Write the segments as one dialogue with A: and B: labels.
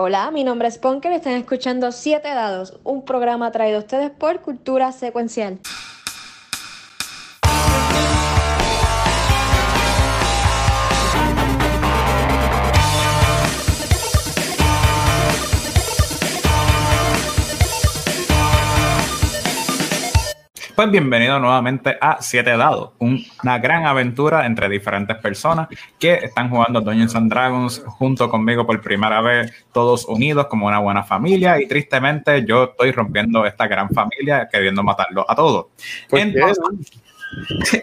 A: Hola, mi nombre es Ponker y están escuchando 7 Dados, un programa traído a ustedes por Cultura Secuencial.
B: Pues bienvenido nuevamente a Siete Dados, una gran aventura entre diferentes personas que están jugando Dungeons and Dragons junto conmigo por primera vez, todos unidos como una buena familia y tristemente yo estoy rompiendo esta gran familia queriendo matarlos a todos. Entonces,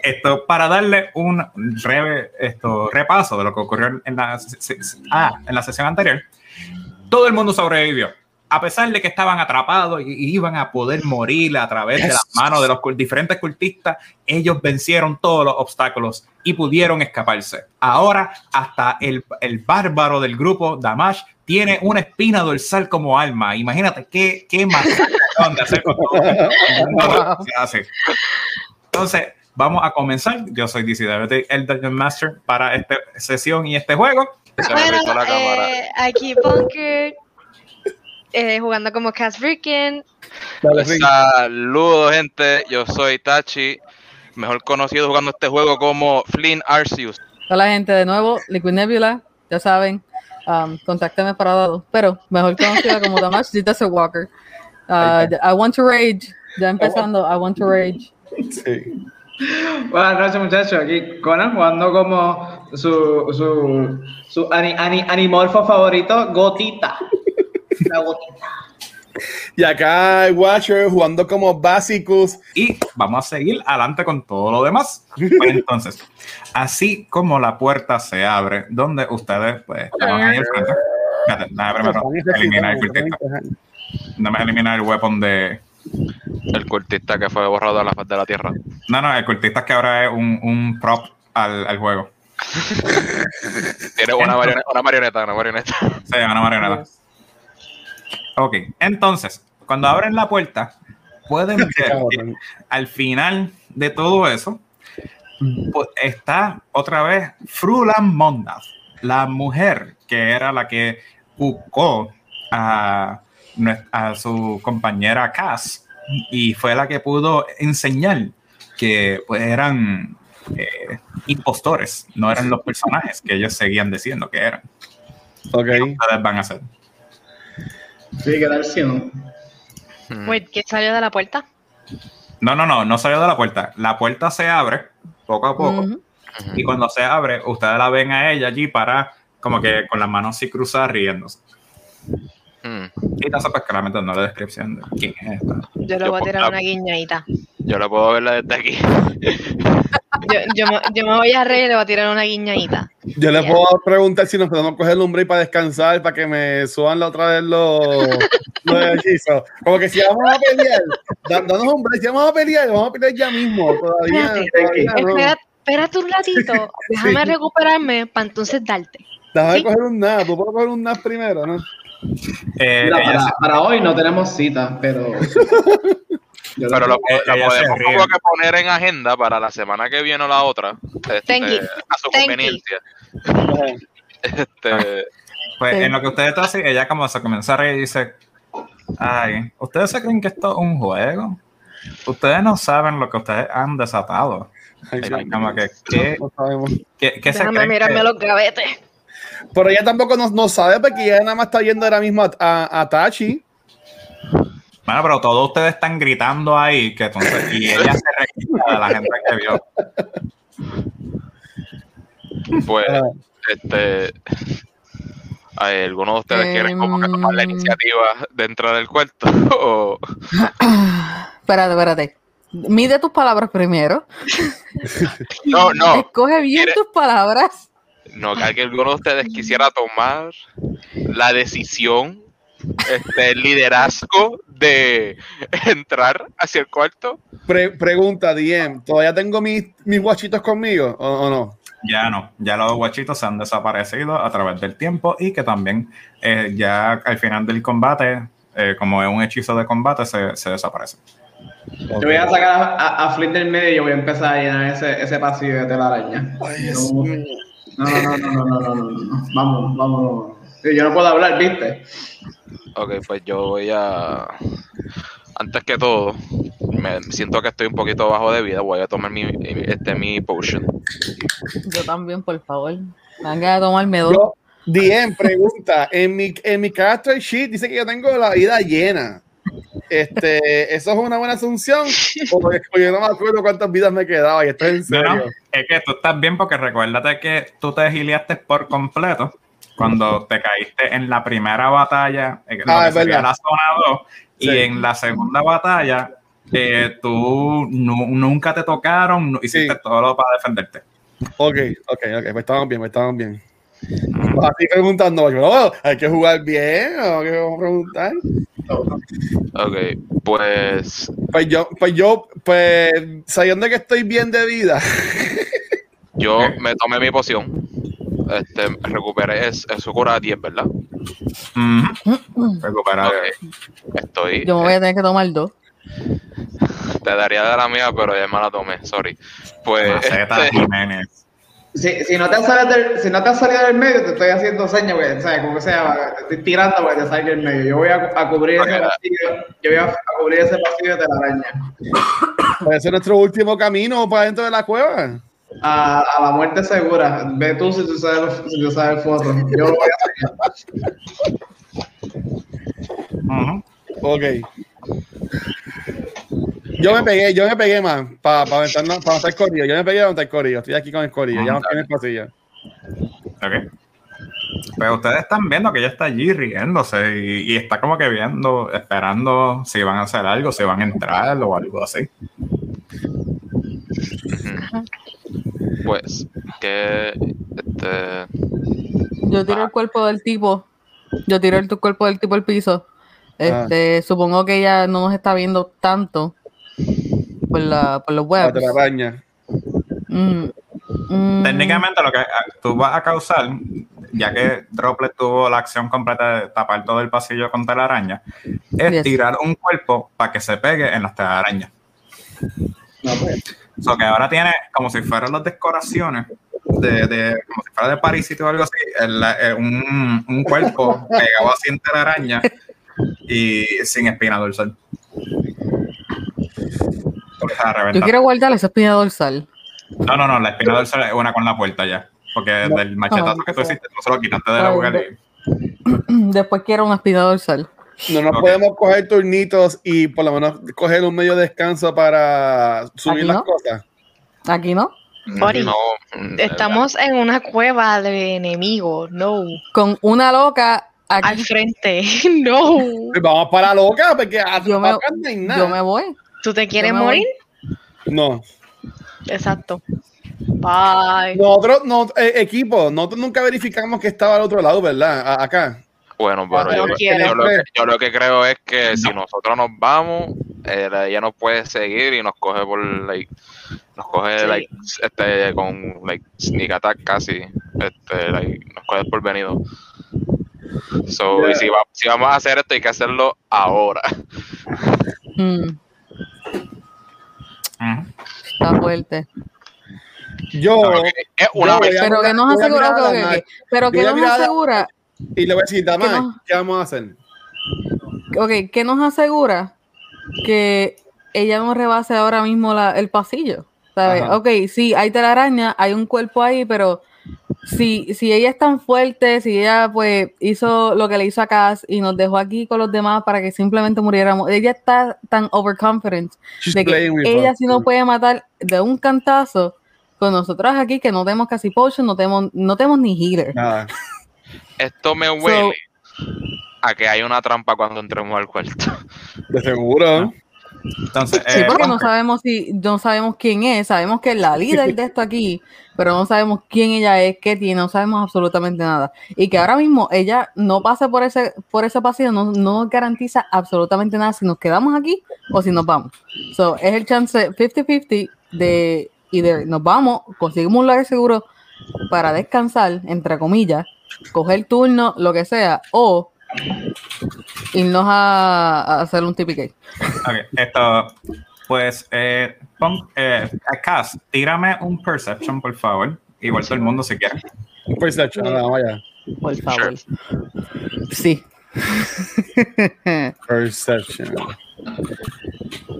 B: esto para darle un breve esto, repaso de lo que ocurrió en la, ah, en la sesión anterior. Todo el mundo sobrevivió a pesar de que estaban atrapados y iban a poder morir a través de las manos de los diferentes cultistas, ellos vencieron todos los obstáculos y pudieron escaparse. Ahora, hasta el, el bárbaro del grupo, Damash, tiene una espina dorsal como alma. Imagínate qué, qué más de hacer Entonces, vamos a comenzar. Yo soy DC el Dungeon Master para esta sesión y este juego.
C: Bueno, eh, aquí Bunker eh, jugando como Cass Freaking.
D: Saludos, gente. Yo soy Tachi, mejor conocido jugando este juego como Flynn Arceus.
E: Hola, gente, de nuevo, Liquid Nebula, ya saben, um, para dado, pero mejor conocida como Damash Zita Walker. Uh, I want to rage, ya empezando, I want to rage. Sí.
F: Buenas noches, muchachos. Aquí Conan jugando como su, su, su animorfo favorito, Gotita.
G: Y acá el Watcher jugando como básicos.
B: Y vamos a seguir adelante con todo lo demás. Pues entonces, así como la puerta se abre, donde ustedes, pues, van ahí al frente. primero eliminar el cultista. Dame eliminar el weapon de.
D: El cultista que fue borrado a la faz de la tierra.
B: No, no, el cultista que ahora es un, un prop al, al juego.
D: Tiene una marioneta, una marioneta, una marioneta.
B: Sí, una marioneta. Ok, entonces, cuando abren la puerta, pueden ver que al final de todo eso pues, está otra vez Frulan Mondas, la mujer que era la que buscó a, a su compañera Cass y fue la que pudo enseñar que pues, eran eh, impostores, no eran los personajes que ellos seguían diciendo que eran.
G: Ok.
B: ¿Qué van a hacer?
F: Sí, quedar ciego.
C: Wait, ¿qué salió de la puerta?
B: No, no, no, no salió de la puerta. La puerta se abre poco a poco. Y cuando se abre, ustedes la ven a ella allí para, como que con las manos así cruzadas riéndose. Mm. Y no pues claramente no la descripción de quién es esta.
C: Yo le voy a tirar una guiñadita.
D: Yo la puedo verla desde aquí.
C: yo, yo, yo, me voy a reír y le voy a tirar una guiñadita.
G: Yo le puedo preguntar si nos podemos coger el hombre y para descansar, para que me suban la otra vez los, los hechizos. Como que si vamos a pelear, danos un break, si vamos a pelear, vamos a pelear ya mismo. Todavía,
C: espérate, espérate, un ratito, déjame recuperarme para entonces darte.
G: Déjame coger un nap, tú puedes coger un nap primero, ¿no?
F: Eh, para, para, hoy no tenemos cita, pero.
D: pero lo, la podemos como que poner en agenda para la semana que viene o la otra. Este, a su conveniencia.
B: este, pues en lo que ustedes están así, ella como se comienza a reír y dice: Ay, ¿ustedes se creen que esto es un juego? Ustedes no saben lo que ustedes han desatado. Ay, como que, ¿qué, ¿qué, qué se
C: Déjame mirarme los gavetes.
G: Pero ella tampoco no, no, sabe porque ella nada más está viendo ahora mismo a, a, a Tachi.
B: Bueno, pero todos ustedes están gritando ahí que entonces, y ella se registra de la gente que vio.
D: Pues, ah. este. ¿Alguno de ustedes quiere como que tomar la em. iniciativa dentro del cuarto? o...
E: espérate, espérate. Mide tus palabras primero.
D: No, no.
E: Escoge bien tus palabras.
D: No, que alguno de ustedes quisiera tomar la decisión, este, el liderazgo de entrar hacia el cuarto.
G: pregunta, DM, ¿todavía tengo mis, mis guachitos conmigo o, no?
B: Ya no, ya los guachitos se han desaparecido a través del tiempo y que también eh, ya al final del combate, eh, como es un hechizo de combate, se, se desaparece.
F: Yo voy a sacar a, a, Flynn del medio y voy a empezar a llenar ese, ese pasillo de telaraña. Ay, no, no, no, no, no, no, no, no, Vamos, vamos. Yo no puedo hablar, ¿viste?
D: Ok, pues yo voy a. Antes que todo, me siento que estoy un poquito bajo de vida. Voy a tomar mi, este, mi potion.
E: Yo también, por favor. Han de tomarme dos.
G: Yo, Diem, pregunta. En mi, en mi character sheet dice que yo tengo la vida llena. Este, ¿Eso es una buena asunción? Porque yo no me acuerdo cuántas vidas me quedaba y esto es en serio.
B: No, no, es que tú estás bien porque recuérdate que tú te giliaste por completo cuando te caíste en la primera batalla, en lo
G: Ah,
B: que sería la zona 2,
G: Sí.
B: y en la segunda batalla eh, tú nu- nunca te tocaron, hiciste
G: Sí.
B: todo lo para defenderte.
G: Ok, ok, ok, pues estamos bien, pues estamos bien. Así preguntando, yo, oh, hay que jugar bien, o qué vamos a preguntar.
D: Ok, pues.
G: Pues yo, pues yo, pues sabiendo que estoy bien de vida,
D: Yo me tomé mi poción. Este, recuperé es, eso cura 10, ¿verdad? Ok. Estoy.
E: Yo me voy a tener que tomar dos.
D: Te daría de la mía, pero ya me la tomé, sorry. Pues.
B: Maceta
D: este,
B: Jiménez.
F: Si, si, no te has salido del, si no te has salido del medio, te estoy haciendo señas, güey. ¿Sabes? Como que sea, te estoy tirando para que te salga del medio. Yo voy a, a cubrir ese pasillo. Yo voy a, a cubrir ese pasillo de telaraña.
G: puede ser nuestro último camino para dentro de la cueva.
F: A, a la muerte segura. Ve tú si tú sabes, si tú sabes el foto. Yo lo voy a hacer.
B: Ujú.
G: Ok. Yo me pegué, yo me pegué más para pa aventarnos- pa aventar corillo. Yo me pegué a aventar corillo. Estoy aquí con el corillo. Ya no tiene el pasillo.
B: Ok. Pero ustedes están viendo que ella está allí riéndose y, y está como que viendo, esperando si van a hacer algo, si van a entrar o algo así.
D: Pues, que. Este.
E: Yo tiro el cuerpo del tipo. Yo tiro el tu cuerpo del tipo al piso. Este, supongo que ella no nos está viendo tanto por, la, por los
G: La
E: webs.
G: telaraña.
E: Mm, mm,
B: Técnicamente lo que ah, tú vas a causar, ya que Droplet tuvo la acción completa de tapar todo el pasillo con telaraña, es
E: Yes.
B: tirar un cuerpo para que se pegue en las telarañas.
F: No, pues.
B: So que ahora tiene como si fueran las decoraciones de, de- como si fuera de París o algo así, el- eh, un, un cuerpo pegado así en telaraña y sin espina dorsal.
E: Yo quiero guardar esa espina dorsal.
B: No, no, no, la espina dorsal es una con la puerta ya. Porque del machetazo
E: Ah,
B: que tú hiciste, tú se lo quitaste de la boca.
E: Después quiero una espina dorsal.
G: No nos podemos coger turnitos y por lo menos coger un medio descanso para subir las cosas.
E: Aquí no.
C: Estamos en una cueva de enemigos. No.
E: Con una loca
C: Al frente. No.
G: Pues vamos para loca, porque a
E: Yo me,
G: acá no hay nada.
E: yo me voy.
C: ¿Tú te quieres
E: voy.
C: morir?
G: No.
C: Exacto. Bye.
G: Nosotros, no, eh, equipo, nosotros nunca verificamos que estaba al otro lado, ¿verdad? A- acá.
D: Bueno, pero
C: pero
D: yo, lo que, yo lo que creo es que si nosotros nos vamos, eh, ella nos puede seguir y nos coge por, like, nos coge,
C: Sí.
D: like, este, con, like, sneak attack casi, este, like, nos coge por venido. So, y si, va- si vamos a hacer esto, hay que hacerlo ahora.
E: Mm, está fuerte.
G: Yo,
D: Es una
G: Yo
E: Pero que nos pero que asegura,
G: y le voy a decir, Damás,
E: no-
G: ¿qué vamos a hacer?
E: ok, que nos asegura que ella no rebase ahora mismo la- el pasillo. ¿sabes?
G: Ajá.
E: Ok, sí, hay telaraña, hay un cuerpo ahí, pero si, si ella es tan fuerte, si ella pues hizo lo que le hizo a Cass y nos dejó aquí con los demás para que simplemente muriéramos, ella está tan overconfident
G: She's
E: de que ella
G: us.
E: sí nos puede matar de un cantazo con nosotros aquí que no tenemos casi potion, no tenemos, no tenemos ni healer.
G: Nada.
D: Esto me huele a que hay una trampa cuando entremos al cuarto.
G: De seguro.
B: Entonces,
E: Sí,
B: eh,
E: porque no sabemos si, no sabemos quién es, sabemos que es la líder de esto aquí, pero no sabemos quién ella es, qué tiene, no sabemos absolutamente nada. Y que ahora mismo ella no pase por ese, por ese pasillo, no, no nos garantiza absolutamente nada si nos quedamos aquí o si nos vamos. So, es el chance 50-50 de either nos vamos, conseguimos un lugar seguro para descansar, entre comillas, coger turno, lo que sea, o irnos a, a hacer un TPK.
B: ok, esto, pues, eh, pon, eh, Cass, tírame un perception, por favor. Igual todo el mundo si quiere.
G: Un perception. Vaya.
E: Por favor. Sí.
G: Perception.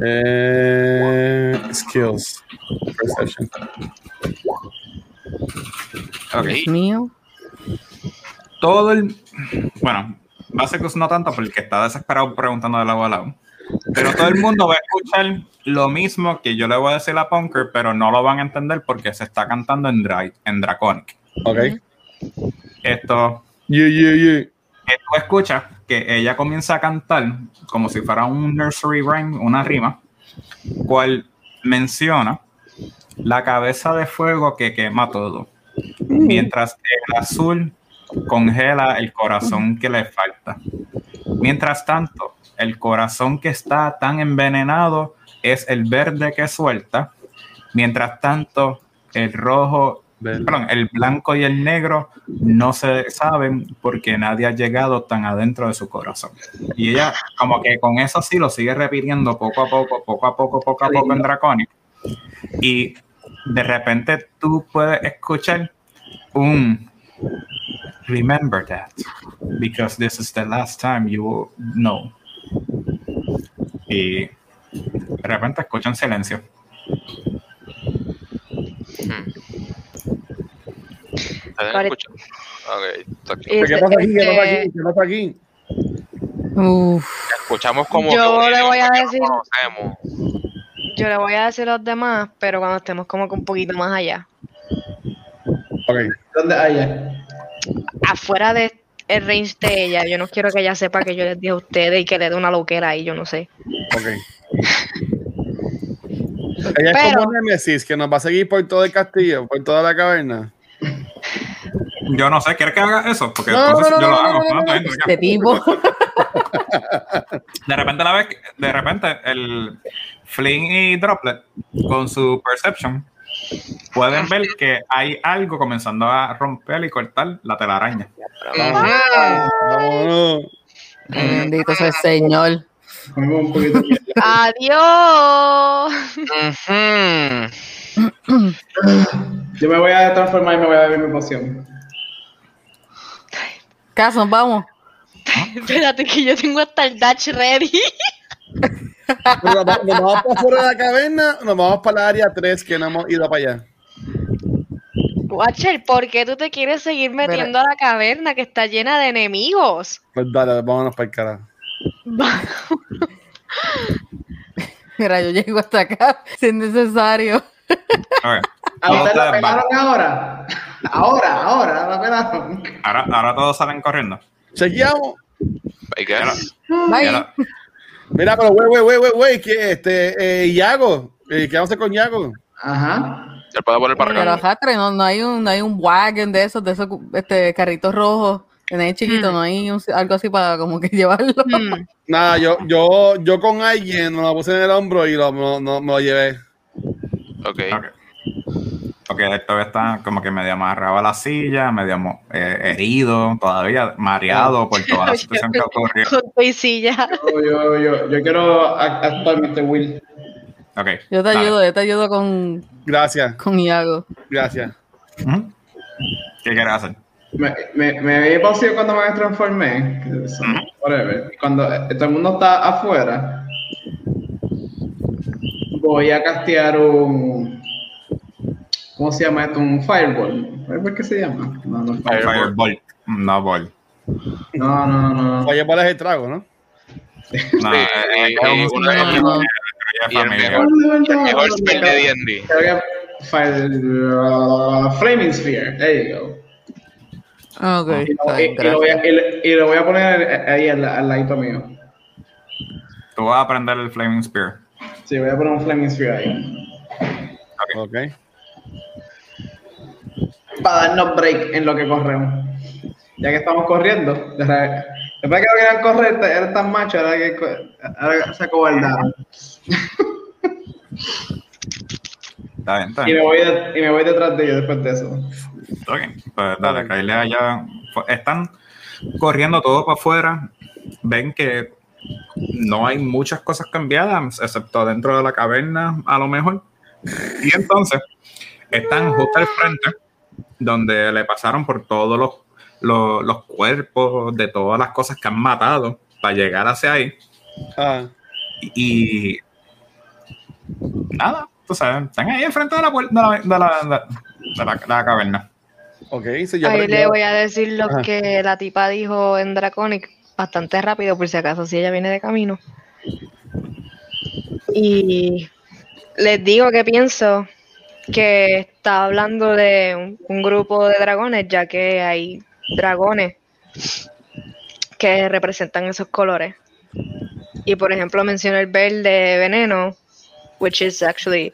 G: Eh, skills. Perception.
B: Ok.
E: Dios mío.
B: Todo el. Bueno, Básicos no tanto porque está desesperado preguntando de lado a lado. Pero todo el mundo va a escuchar lo mismo que yo le voy a decir a Punker, pero no lo van a entender porque se está cantando en, Dra en Draconic.
G: Ok.
B: Esto,
G: Yeah, yeah, yeah.
B: que tú escuchas que ella comienza a cantar como si fuera un nursery rhyme, una rima, cual menciona la cabeza de fuego que quema todo, mientras el azul congela el corazón que le falta. Mientras tanto, el corazón que está tan envenenado es el verde que suelta. Mientras tanto, el rojo, perdón, el blanco y el negro no se saben porque nadie ha llegado tan adentro de su corazón. Y ella, como que con eso sí lo sigue repitiendo poco a poco, poco a poco, poco a poco en Draconic. Y de repente tú puedes escuchar un Remember that, because this is the last time you will know. Y de repente escuchan silencio.
D: ¿Ustedes
C: Vale.
D: escuchan? Ok, está aquí.
G: ¿Qué pasa aquí? ¿Qué pasa aquí? ¿Qué pasa aquí?
E: Uf.
D: Escuchamos como
C: Yo
D: que
C: le voy a decir-
D: no conocemos.
C: Yo le voy a decir a los demás, pero cuando estemos como que un poquito más allá.
G: Ok.
F: ¿Dónde hay?
C: Afuera de el range de ella, yo no quiero que ella sepa que yo les dije a ustedes y que le dé una loquera ahí, yo no sé.
G: Ok. Ella es
C: Pero-
G: como Nemesis, que nos va a seguir por todo el castillo, por toda la caverna.
B: Yo no sé, ¿quieres que haga eso? Porque
G: No,
B: entonces
G: no,
B: yo
G: no,
B: lo
G: no,
B: hago.
G: no, no,
B: ¿no?
G: no,
B: Está bien,
E: Este tipo.
B: De repente la vez, de repente el Fling y Droplet con su perception pueden ver que hay algo comenzando a romper y cortar la telaraña.
E: Bendito sea el Señor.
C: ¡Adiós!
F: Yo me voy a transformar y me voy a beber mi poción.
E: Caso, vamos.
C: Espérate que yo tengo hasta el Dutch ready.
G: Nos vamos, nos vamos para fuera de la caverna, nos vamos para la área 3 que no hemos ido para allá.
C: Watcher, ¿por qué tú te quieres seguir metiendo a la caverna que está llena de enemigos?
G: Pues dale, vámonos para el carajo.
E: Mira, yo llego hasta acá si es necesario.
B: Ok.
F: ¿A usted la pelaron ahora? Ahora, ahora, la pelaron.
B: Ahora, ahora todos salen corriendo.
D: Guess.
E: Bye.
B: Ahora-
G: Mira, pero güey, güey, güey, güey, güey, que este, eh, Yago, eh, ¿qué vamos a hacer con Yago?
F: Ajá.
D: Ya puedo poner para
E: Pero
D: acá.
E: Jatre, no, no hay un, no hay un wagon de esos, de esos este, carritos rojos. En el chiquito,
C: Mm.
E: no hay un- algo así para como que llevarlo.
C: Hmm,
G: Nada, yo, yo, yo con alguien me lo puse en el hombro y lo, no, no- me lo llevé.
D: Ok.
B: Ok. Porque todavía está como que medio amarrado a la silla, medio eh, herido, todavía mareado por toda la situación que ocurrió.
C: Con tu y silla.
F: Yo, yo, yo, yo quiero actualmente Will.
B: Ok.
E: Yo te
B: dale.
E: ayudo, yo te ayudo con,
G: Gracias,
E: con Iago.
G: gracias.
B: ¿Qué quieres hacer?
F: Me, me, me vi poción cuando me transformé. whatever. Cuando eh, todo el mundo está afuera, voy a castear un. ¿Cómo se llama esto? Un fireball. ¿Fireball qué se llama? No, no,
B: Un Firebolt. No, ball.
F: no, no. no.
G: ¿cuál es el trago, no?
B: No, eh,
D: el
B: familia.
D: mejor, el mejor spell de D&D.
F: Uh, Flaming Sphere. There you go.
E: Ok,
F: Y lo,
E: está
F: y-
E: bien,
F: y lo voy a,
E: gracias.
F: y lo- y lo voy a poner ahí al, al ladito mío.
B: Tú vas a aprender el Flaming Spear.
F: Sí, voy a poner un Flaming Sphere ahí.
G: Ok.
F: Para darnos break en lo que corremos. Ya que estamos corriendo, después que no querían correr, eran tan machos, ahora, que, ahora se acobardaron.
B: Está bien, está
F: Y me, voy de- y me voy detrás de ellos después de eso.
B: Ok, pues dale, Kyle allá. Están corriendo todo para afuera. Ven que no hay muchas cosas cambiadas, excepto dentro de la caverna, a lo mejor. Y entonces están justo al frente, donde le pasaron por todos los lo- los cuerpos de todas las cosas que han matado para llegar hacia ahí.
G: Ah,
B: Y nada, tú sabes, están ahí enfrente de la puerta de la, de la, de la- de caverna.
G: ok, sí, yo
C: Ahí le voy a decir lo
G: Ajá.
C: que la tipa dijo en Draconic bastante rápido, por si acaso, si ella viene de camino. Y les digo que pienso que está hablando de un, un grupo de dragones, ya que hay dragones que representan esos colores. Y por ejemplo mencionó el verde veneno, which is actually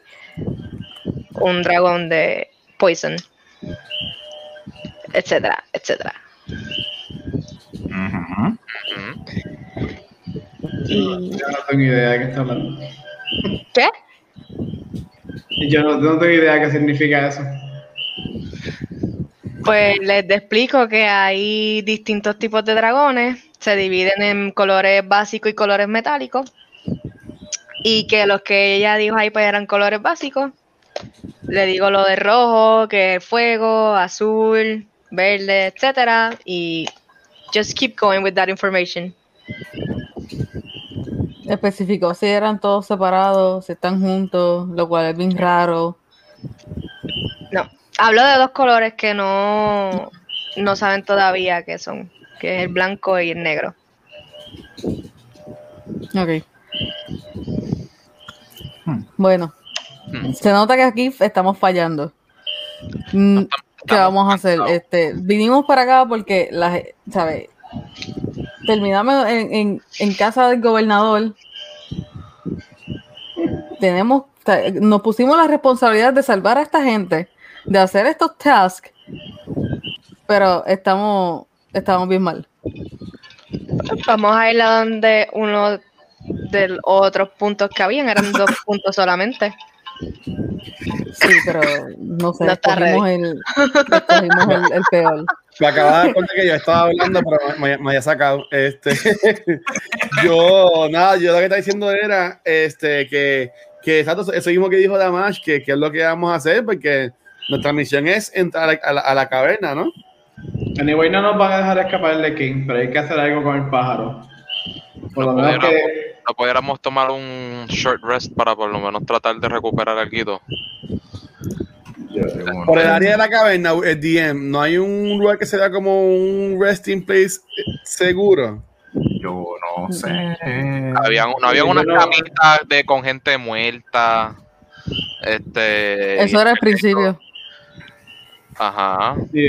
C: un dragón de poison etcétera, etcétera. Y
F: Yo no tengo idea de qué está hablando.
C: ¿qué?
F: Yo no, tengo idea de qué significa eso.
C: Pues les explico que hay distintos tipos de dragones, se dividen en colores básicos y colores metálicos. Y que los que ella dijo ahí pues eran colores básicos. Le digo lo de rojo, que es fuego, azul, verde, etcétera. Y just keep going with that information.
E: Especificó si eran todos separados, si están juntos, lo cual es bien raro.
C: No, hablo de dos colores que no, no saben todavía qué son, que es el blanco y el negro.
E: Ok.
B: Hmm.
E: Bueno,
D: Hmm.
E: se nota que aquí estamos fallando. Mm, ¿Qué vamos a hacer? Este, vinimos para acá porque, la, ¿sabes? Terminamos en, en, casa del gobernador. Tenemos, nos pusimos la responsabilidad de salvar a esta gente, de hacer estos tasks, pero estamos, estamos bien mal.
C: Vamos a ir a donde uno de los otros puntos que habían eran dos puntos solamente.
E: Sí, pero no sé,
C: No
E: escogimos, el, escogimos el, el peor.
G: Me acababa de dar cuenta que yo estaba hablando, pero me, me había sacado. Este, yo, nada, yo lo que estaba diciendo era este, que, que exacto, eso mismo que dijo Damash, que, que es lo que vamos a hacer, porque nuestra misión es entrar a la, a la- a la caverna, ¿no?
F: Anyway, no nos van a dejar escapar de King, pero hay que hacer algo con el pájaro. Por lo
D: No
F: menos que.
D: No pudiéramos tomar un short rest para por lo menos tratar de recuperar algo.
G: Por el área de la caverna, el DM, no hay un lugar que sea como un resting place eh, seguro.
B: Yo no sé.
D: Habían, no había unas camitas de con gente muerta. Este.
E: Eso era el principio.
D: Ajá.
F: sí,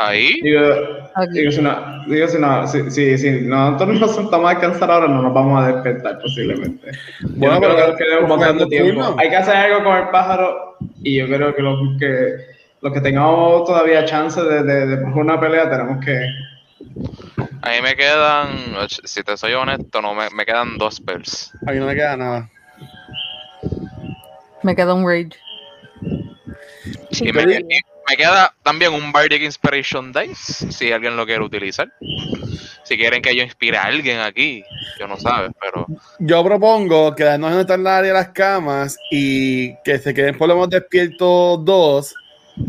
D: Ahí.
F: digo, si no, digo, si no, si, si, si nosotros nos sentamos a descansar ahora, no nos vamos a despertar posiblemente. Yo
G: Bueno,
F: no creo
G: pero
F: que nos quede un montón de
G: buscando
F: tiempo.
G: turno.
F: Hay que hacer algo con el pájaro y yo creo que los que, los que tengamos todavía chance de, de, de una pelea tenemos que...
D: A mí me quedan. Si te soy honesto, no me, me quedan dos spells.
G: A mí no me queda nada.
E: Me queda un rage.
D: Y me, me queda también un Bardic Inspiration Dice, si alguien lo quiere utilizar. Si quieren que yo inspire a alguien aquí, yo no sabe, pero
G: Yo propongo quedarnos en estar en la área de las camas y que se queden por lo menos despiertos dos,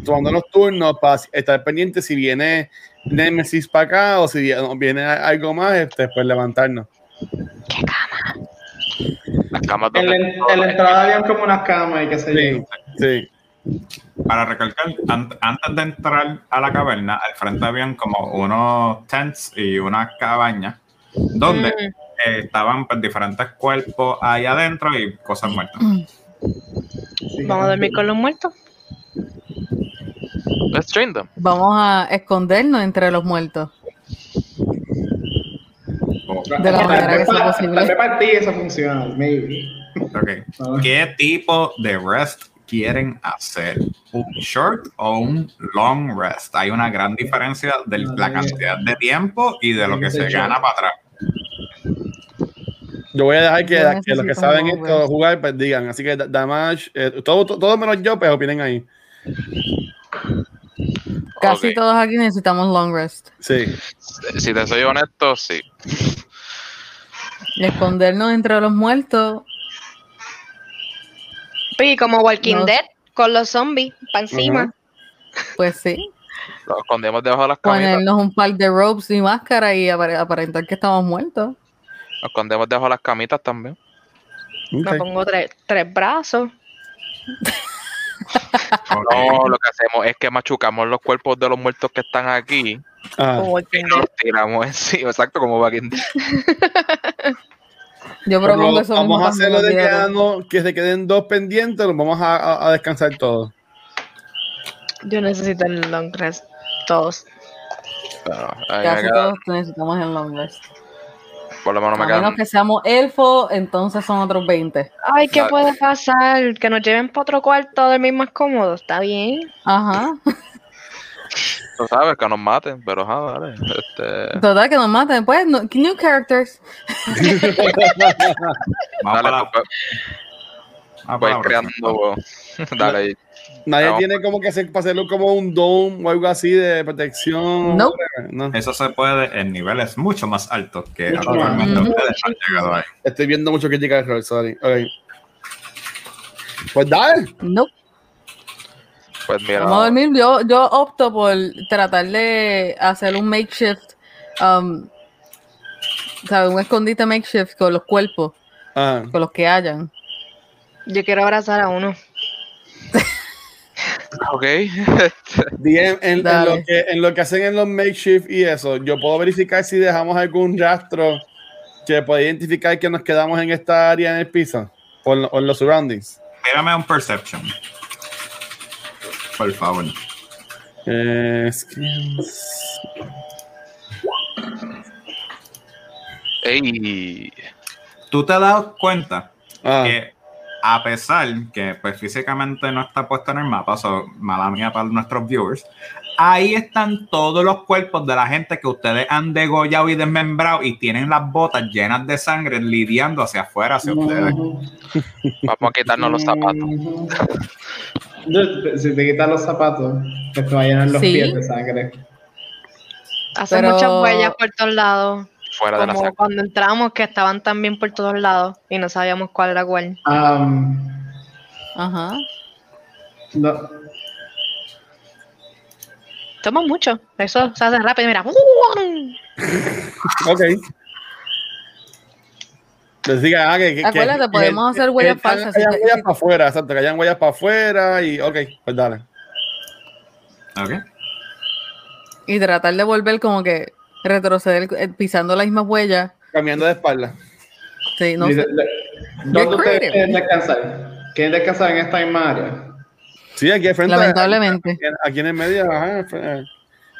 G: tomando los turnos para estar pendientes si viene Nemesis para acá o si viene, algo más, este, después levantarnos.
D: las camas
F: En la, en la entrada habían como unas camas y qué sé yo.
G: Sí.
B: Para recalcar, an- antes de entrar a la caverna, al frente habían como unos tents y unas cabañas donde
C: Mm.
B: eh, estaban pues, diferentes cuerpos ahí adentro y cosas muertas.
C: Vamos a dormir con los muertos.
D: Let's train them.
E: Vamos a escondernos entre los muertos. De la manera que sea posible.
F: Tal vez para ti eso funciona, maybe.
B: ok. ¿Qué tipo de rest quieren hacer? ¿Un short o un long rest? Hay una gran diferencia de la cantidad de tiempo y de lo que se gana para atrás.
G: Yo voy a dejar que, que los que saben esto jugar, pues digan. Así que Da- Damash, eh, todo, todo, menos yo, pues opinen ahí.
E: Casi todos aquí necesitamos long rest.
G: Sí.
D: Si te soy honesto, sí.
E: Escondernos entre los muertos.
C: Y como Walking
E: No.
C: Dead, con los zombies para encima.
E: Pues sí.
D: Lo escondemos debajo de las camitas.
E: Ponernos un par de ropes y máscara y apare- aparentar que estamos muertos.
D: Lo escondemos debajo de las camitas también.
C: Me pongo tres, tres brazos.
D: No, lo que hacemos es que machucamos los cuerpos de los muertos que están aquí
G: Ah,
C: como
D: y nos tiramos encima, exacto, como Walking Dead.
E: Yo
G: pero
E: propongo eso mismo
G: vamos a hacerlo de quedando, que se queden dos pendientes, los vamos a, a- a descansar todos.
C: Yo necesito el long rest. Todos.
D: Ahí
E: Casi
D: queda-
E: todos necesitamos el long rest.
D: por lo menos me
E: a menos que seamos elfos, entonces son otros 20.
C: Ay, ¿qué
D: Exacto.
C: puede pasar? Que nos lleven para otro cuarto a dormir más cómodo. Está bien.
E: Ajá.
D: Tú sabes que nos maten, pero ajá, dale. Este,
E: Total, que nos maten. Pues, no, new characters.
D: Dale, pues,
B: la
D: creando. Dale ahí.
G: Nadie tiene como que hacer, para hacerlo como un dome o algo así de protección.
E: No.
G: No.
B: Eso se puede en niveles mucho más altos que actualmente ustedes han llegado ahí.
G: Estoy viendo mucho crítica de rol, sorry. Ok. Pues dale.
E: No.
D: Pues mira,
E: Vamos a dormir. Yo, yo opto por tratar de hacer un makeshift. Um, ¿sabes? Un escondite makeshift con los cuerpos,
G: Ah,
E: con los que hayan.
C: Yo quiero abrazar a uno.
D: ok.
G: DM, en, en lo que, en lo que hacen en los makeshift y eso, yo puedo verificar si dejamos algún rastro que pueda identificar que nos quedamos en esta área en el piso o en, o en los surroundings.
B: Tírame un perception. Por favor.
G: Eh, skills.
D: Ey.
B: ¿Tú te has dado cuenta
G: Ah,
B: que a pesar que pues físicamente no está puesto en el mapa, so, mala mía para nuestros viewers, ahí están todos los cuerpos de la gente que ustedes han degollado y desmembrado y tienen las botas llenas de sangre lidiando hacia afuera hacia ustedes.
D: Vamos a quitarnos los zapatos.
F: Si te quitas los zapatos, que te vayan a llenar los
E: Sí.
F: pies de sangre.
C: Hace
E: Pero-
C: muchas huellas por todos lados.
D: Fuera de la sangre.
C: cuando entramos, que estaban también por todos lados y no sabíamos cuál era cuál.
F: Um,
E: Ajá.
F: no,
C: Toma mucho. Eso se hace rápido. Mira.
G: ok. Les diga, ah, que, que-
E: Acuérdate,
G: que-
E: podemos
G: que-
E: hacer huellas
G: que
E: falsas,
G: que hayan huellas para afuera, exacto, que hayan huellas para afuera y, ok, pues dale.
B: ¿Ok?
E: Y tratar de volver como que retroceder eh, pisando la misma huella.
G: Caminando de espalda.
E: Sí, no
F: dice-
E: sé.
F: le- ¿Dónde ustedes quieren descansar? ¿Quieren descansar en esta misma área?
G: Sí, aquí de frente.
E: Lamentablemente.
G: Aquí, aquí en el medio, ajá, eh,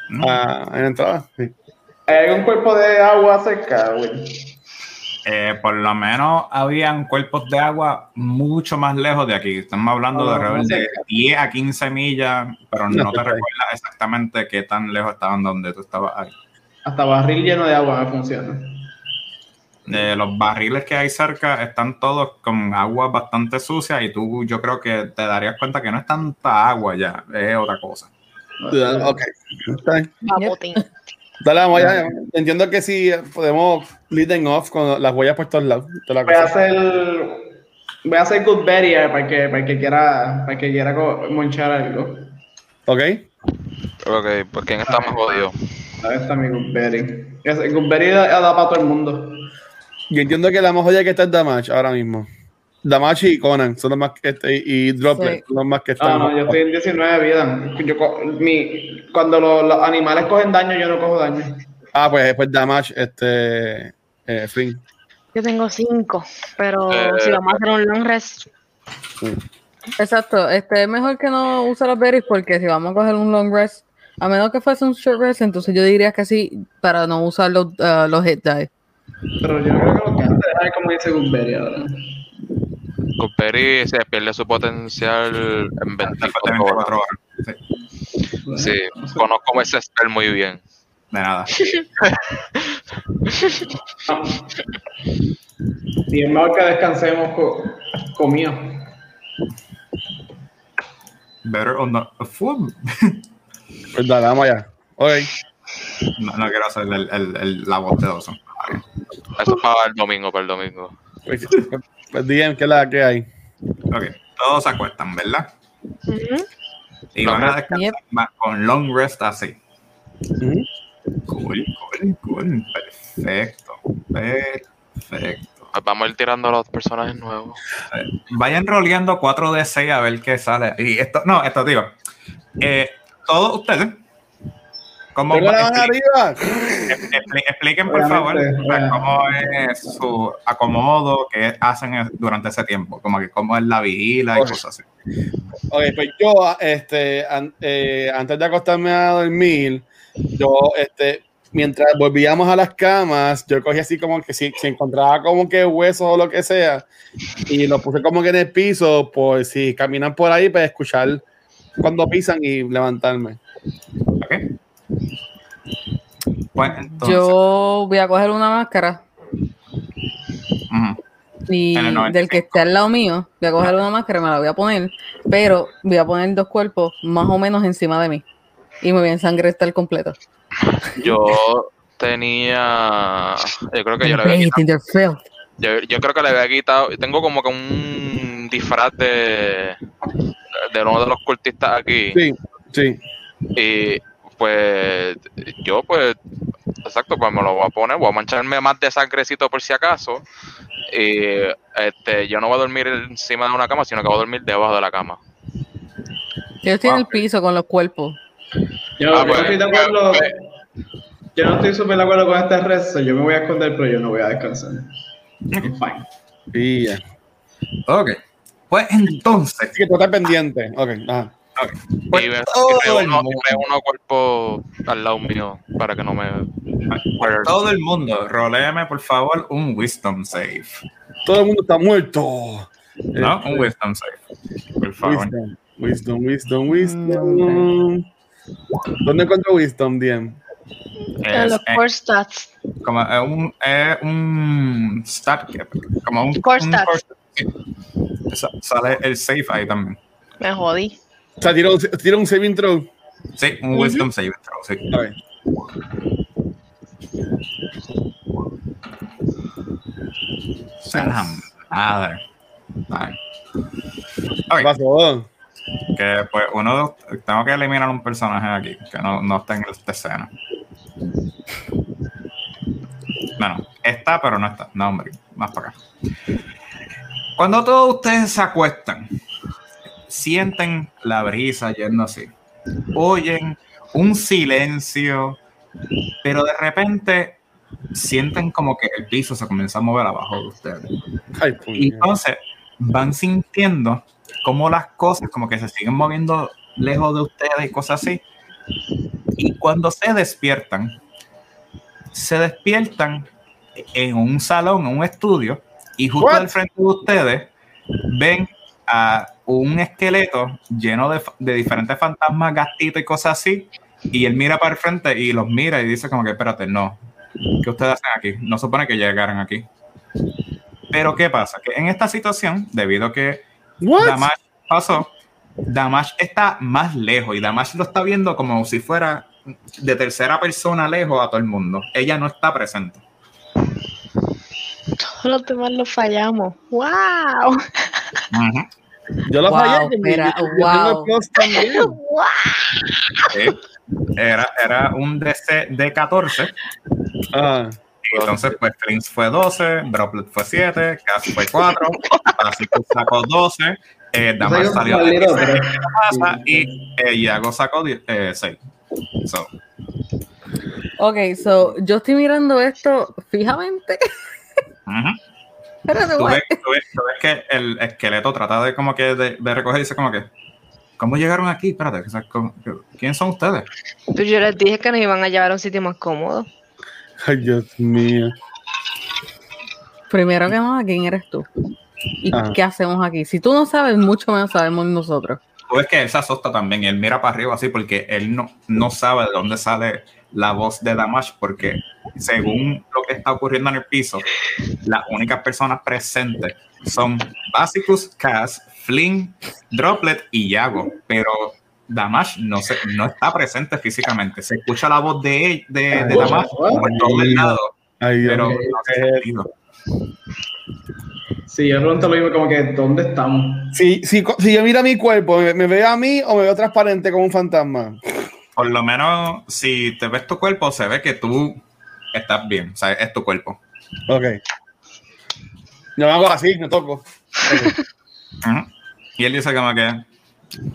B: Mm.
G: ah, en la entrada. Sí.
F: ¿Hay algún cuerpo de agua cerca, güey?
B: Eh, por lo menos habían cuerpos de agua mucho más lejos de aquí. Estamos hablando de
F: Ah,
B: alrededor de
F: cerca.
B: 10 a 15 millas, pero
G: No,
B: no te recuerdas exactamente qué tan lejos estaban donde tú estabas ahí.
F: Hasta barril lleno de agua me funciona.
B: Eh, los barriles que hay cerca están todos con agua bastante sucia y tú yo creo que te darías cuenta que no es tanta agua ya, es otra cosa.
G: Ok.
C: Vapotín.
G: Dale, vamos allá. Entiendo que sí podemos leading off con las huellas por todos lados. Toda la
F: Voy a hacer. Voy a hacer Good Berry eh, para que, para que quiera, para que quiera monchar algo.
G: Ok.
D: Ok, pues quién está más jodido.
F: Ahí está mi Good Berry. Good Berry da, da para todo el mundo.
G: Yo entiendo que la más joya que está es Damage ahora mismo. Damage y Conan son los más que este, y Droplet
E: Sí.
G: son los más que están.
F: Ah, no, yo estoy en 19 vidas. Yo, mi, cuando los, los animales cogen daño, yo no cojo daño.
G: Ah, pues, pues Damage, este. Eh, Flynn.
C: Yo tengo cinco, pero
D: Eh,
C: si vamos a hacer un long rest,
E: Exacto. Este es mejor que no use los berries porque si vamos a coger un long rest, a menos que fuese un short rest, entonces yo diría que sí para no usar los, ah, los hit die.
F: Pero yo creo que lo que hace es como dice Good Berry ahora.
D: Goodberry se pierde su potencial en
B: Después de
D: 24 horas.
B: 24 horas. Sí,
D: Sí, conozco ese spell muy bien.
B: de nada.
F: Y es mejor que descansemos co comido.
B: Better on the food.
G: Pues dale, vamos allá. Ok.
B: No, no quiero hacer el, el, el- la voz de Dawson.
D: Eso es para el domingo, para el domingo.
G: Pues, pues DM, ¿qué es la que hay?
B: Ok, todos se acuestan, ¿verdad? Y van a descansar
E: Yep.
B: más con long rest así. Cool, cool, cool. Perfecto. Perfecto.
D: Pues vamos a ir tirando a los personajes nuevos.
B: Vayan roleando 4 de 6 a ver qué sale. Y esto, no, esto digo. Eh, todos ustedes. ¿Cómo,
G: la
B: expli-
G: arriba.
B: expli- expliquen por favor o sea, cómo es su acomodo, qué hacen durante ese tiempo, como que cómo es la vigila y cosas así.
G: Ok, pues yo, este, an- eh, antes de acostarme a dormir, yo, este, mientras volvíamos a las camas, yo cogí así como que si, si encontraba como que huesos o lo que sea, y lo puse como que en el piso, por si caminan por ahí, para escuchar cuando pisan y levantarme.
B: Pues entonces.
E: Yo voy a coger una máscara y
B: En el 95.
E: del que esté al lado mío, voy a coger una máscara y me la voy a poner, pero voy a poner dos cuerpos más o menos encima de mí y me voy a ensangrentar completo.
D: Yo tenía. Yo creo que yo le había quitado. yo creo que le había quitado. Tengo como que un disfraz de. de uno de los cultistas aquí.
G: Sí, sí.
D: Y pues. Yo, pues. Exacto, pues me lo voy a poner. Voy a mancharme más de sangrecito por si acaso. Y este, yo no voy a dormir encima de una cama, sino que voy a dormir debajo de la cama.
E: Yo estoy en el
B: Wow.
E: piso con los cuerpos.
F: Yo,
D: Ah,
F: yo
D: pues,
F: estoy de acuerdo.
D: pues,
F: Yo no estoy súper de acuerdo con este resto. Yo me voy a esconder, pero yo no voy a descansar. I'm fine.
G: Y ya.
B: Ok. Pues entonces.
G: Que tú estás pendiente. Ok, ajá.
B: Ok. Pues
D: y me,
B: todo
D: y me
B: el
D: uno, me uno cuerpo al lado mío para que no me.
B: pues todo el mundo, roléame por favor un wisdom save.
G: Todo el mundo está muerto.
B: ¿No?
G: Este,
B: Un wisdom save. Por favor.
G: Wisdom, wisdom, wisdom, wisdom. ¿Dónde encuentro wisdom, Diem?
C: En
B: Es,
C: los
B: eh,
C: core stats.
B: como es un, es un stat como un,
C: Core
B: un
C: stats.
B: core- sale el save ahí también.
C: Me jodí.
G: O sea, tira un, tira un saving throw.
B: Sí, un wisdom save throw, sí.
G: A ver.
B: Madre. Ay.
G: ¿Qué
B: Ok,
G: pasó?
B: que pues uno tengo que eliminar un personaje aquí que no, no está en esta escena. Bueno, está, pero no está. No, hombre, más para acá. Cuando todos ustedes se acuestan, sienten la brisa yendo así. Oyen un silencio, pero de repente sienten como que el piso se comienza a mover abajo de ustedes.
G: Ay,
B: Y entonces van sintiendo como las cosas como que se siguen moviendo lejos de ustedes y cosas así. Y cuando se despiertan, se despiertan en un salón, en un estudio, y justo
G: What?
B: al frente de ustedes ven a un esqueleto lleno de, de diferentes fantasmas, gastitos y cosas así. Y él mira para el frente y los mira y dice como que espérate, no. ¿Qué ustedes hacen aquí? No supone que llegaran aquí. Pero ¿qué pasa? Que en esta situación, debido a que? Damash pasó, Damash está más lejos y Damash lo está viendo como si fuera de tercera persona lejos a todo el mundo. Ella no está presente.
C: Todos los demás lo fallamos. ¡Wow!
G: Yo lo
E: Wow,
G: fallé.
E: mira,
G: yo
E: wow.
G: plus también.
B: Sí. Era, era un DC de 14.
G: Ah,
B: Entonces, pues Flint fue 12, Droplet fue 7, Cass fue 4, Parasicus sacó 12, eh, Damash
F: Yo
B: salió de
F: dos, pero-
B: casa y eh, Iago sacó 10, eh, 6. So,
E: Ok, so yo estoy mirando esto fijamente.
B: ujú.
E: Espérate,
B: tú, ves, tú ves- tú ves que el esqueleto trata de como que de, de recoger y dice como que ¿Cómo llegaron aquí? Espérate, o sea, ¿cómo- ¿quién son ustedes?
C: Pues yo les dije que nos iban a llevar a un sitio más cómodo.
G: ay, Dios mío.
E: Primero que nada, ¿quién eres tú? ¿Y
G: Ah.
E: qué hacemos aquí? Si tú no sabes, mucho menos sabemos nosotros.
B: Tú ves que él se asusta también y él mira para arriba así porque él no, no sabe de dónde sale la voz de Damash porque según lo que está ocurriendo en el piso, las únicas personas presentes son Basicus, Cass, Flynn, Droplet y Yago, pero Damash no, se, no está presente físicamente. Se escucha la voz de, de, de Damash por todo el lado, pero no hace sentido.
F: Sí, yo pregunto lo mismo, como que, ¿dónde estamos?
G: Si, si, si yo miro mi cuerpo, ¿me, me veo a mí o me veo transparente como un fantasma?
B: Por lo menos, si te ves tu cuerpo, se ve que tú estás bien. O sea, es tu cuerpo.
G: Ok. Yo me hago así, me toco.
B: Y él dice que,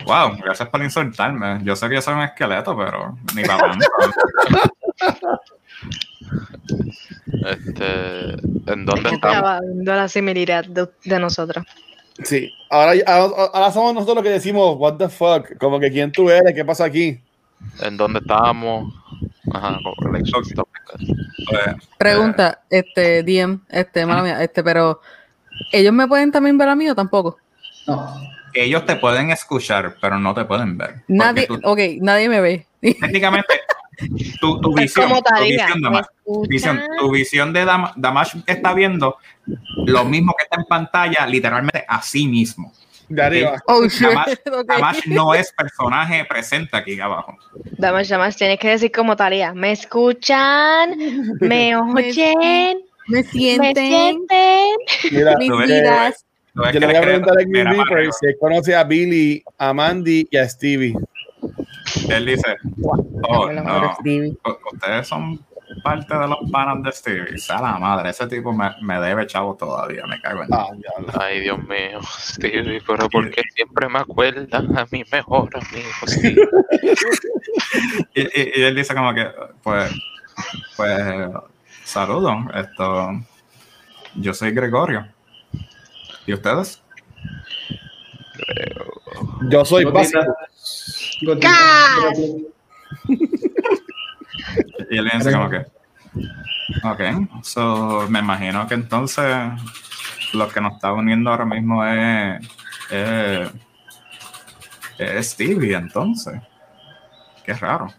B: wow, gracias por insultarme. Yo sé que yo soy un esqueleto, pero ni para tanto".
D: Este, ¿En dónde estamos?
C: Viendo la similitud de, de nosotros.
G: Sí. Ahora, ahora, ahora somos nosotros los que decimos, what the fuck, como que quién tú eres, qué pasa aquí.
D: ¿En dónde estamos? Ajá, insulta.
B: Pues,
E: Pregunta, este, DM, este, mala mía, este, pero ¿ellos me pueden también ver a mí o tampoco?
F: No.
B: ellos te pueden escuchar, pero no te pueden ver.
E: Nadie,
B: tú-
E: ok, nadie me ve.
B: técnicamente, tu, tu visión,
C: como
B: tu visión,
C: ¿me
B: Damash, visión, tu visión de Dam- Damash está viendo lo mismo que está en pantalla, literalmente a sí mismo.
G: De arriba.
E: Oh, shit.
B: Damash,
E: ok.
B: Damash no es personaje presente aquí abajo.
C: Damas, damas, tienes que decir como Talía. ¿Me escuchan? ¿Me oyen?
E: Me
C: ¿Me
E: sienten
C: sienten?
G: Mira,
E: mis vidas.
G: Yo le voy a preguntar a Green Reaper
B: arriba.
G: si conoce a Billy, a Mandy y a Stevie.
B: Él dice, oh, no, ustedes son parte de los panas de Stevie. Sea la madre, ese tipo me, me debe chavo todavía, me cago en
G: Ah.
D: Ay, Dios mío, Stevie, pero ¿por qué siempre me acuerda a mi mejor amigo, Stevie?
B: y, y- y él dice como que, pues, pues, saludos, esto, yo soy Gregorio. ¿Y ustedes?
G: Yo soy básico.
B: Y él dice como que, ok, so, me imagino que entonces lo que nos está uniendo ahora mismo es, es, es Stevie, entonces. Qué raro.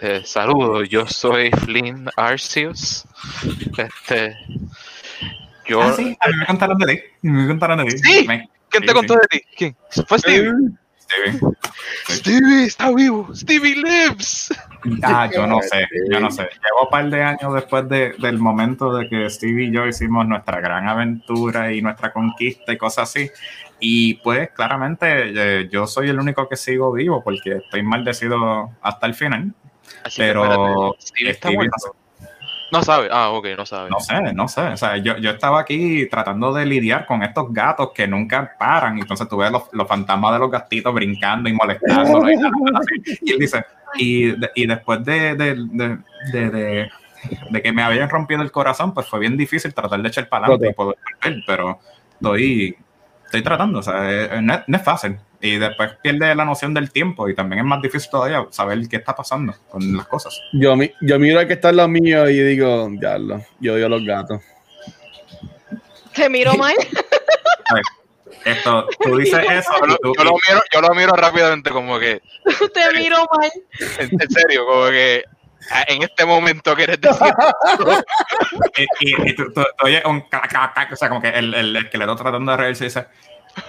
D: Eh, saludos, yo soy Flynn Arceus. Este, yo,
B: Ah, sí, a mí me contaron de ti. Me contaron de ti.
D: Sí. ¿quién te
B: sí,
D: contó
B: sí,
D: de ti? ¿Quién? Fue Stevie.
B: Stevie.
D: Stevie está vivo. Stevie lives.
B: Ah, yo no sé, yo no sé. Llevo un par de años después de- del momento de que Stevie y yo hicimos nuestra gran aventura y nuestra conquista y cosas así. Y pues claramente eh, yo soy el único que sigo vivo porque estoy maldecido hasta el final.
D: Así
B: Pero
D: Stevie está
B: Stevie
D: muerto. No sabe. Ah, ok, no sabe.
B: No sé, no sé. O sea, yo, yo estaba aquí tratando de lidiar con estos gatos que nunca paran. Y entonces tú ves los, los fantasmas de los gatitos brincando y molestándolo. Y. Y él dice, y, y después de, de, de, de- de- de que me habían rompido el corazón, pues fue bien difícil tratar de echar para adelante y poder volver, pero estoy, estoy tratando. O sea, eh, no, es- no es fácil. Y después pierde la noción del tiempo y también es más difícil todavía saber qué está pasando con las cosas.
G: Yo, mi- yo miro al que está en lo mío y digo, diablo, yo odio a los gatos.
C: Te miro mal.
B: Esto, tú dices eso
D: Yo lo,
B: tú-
D: yo lo miro, yo lo miro rápidamente como que,
C: Te miro mal.
D: en, en serio, como que en este momento quieres decir
B: y, y- y tú, tú- tú oyes un o sea, como que el, el esqueleto tratando de reírse y dice,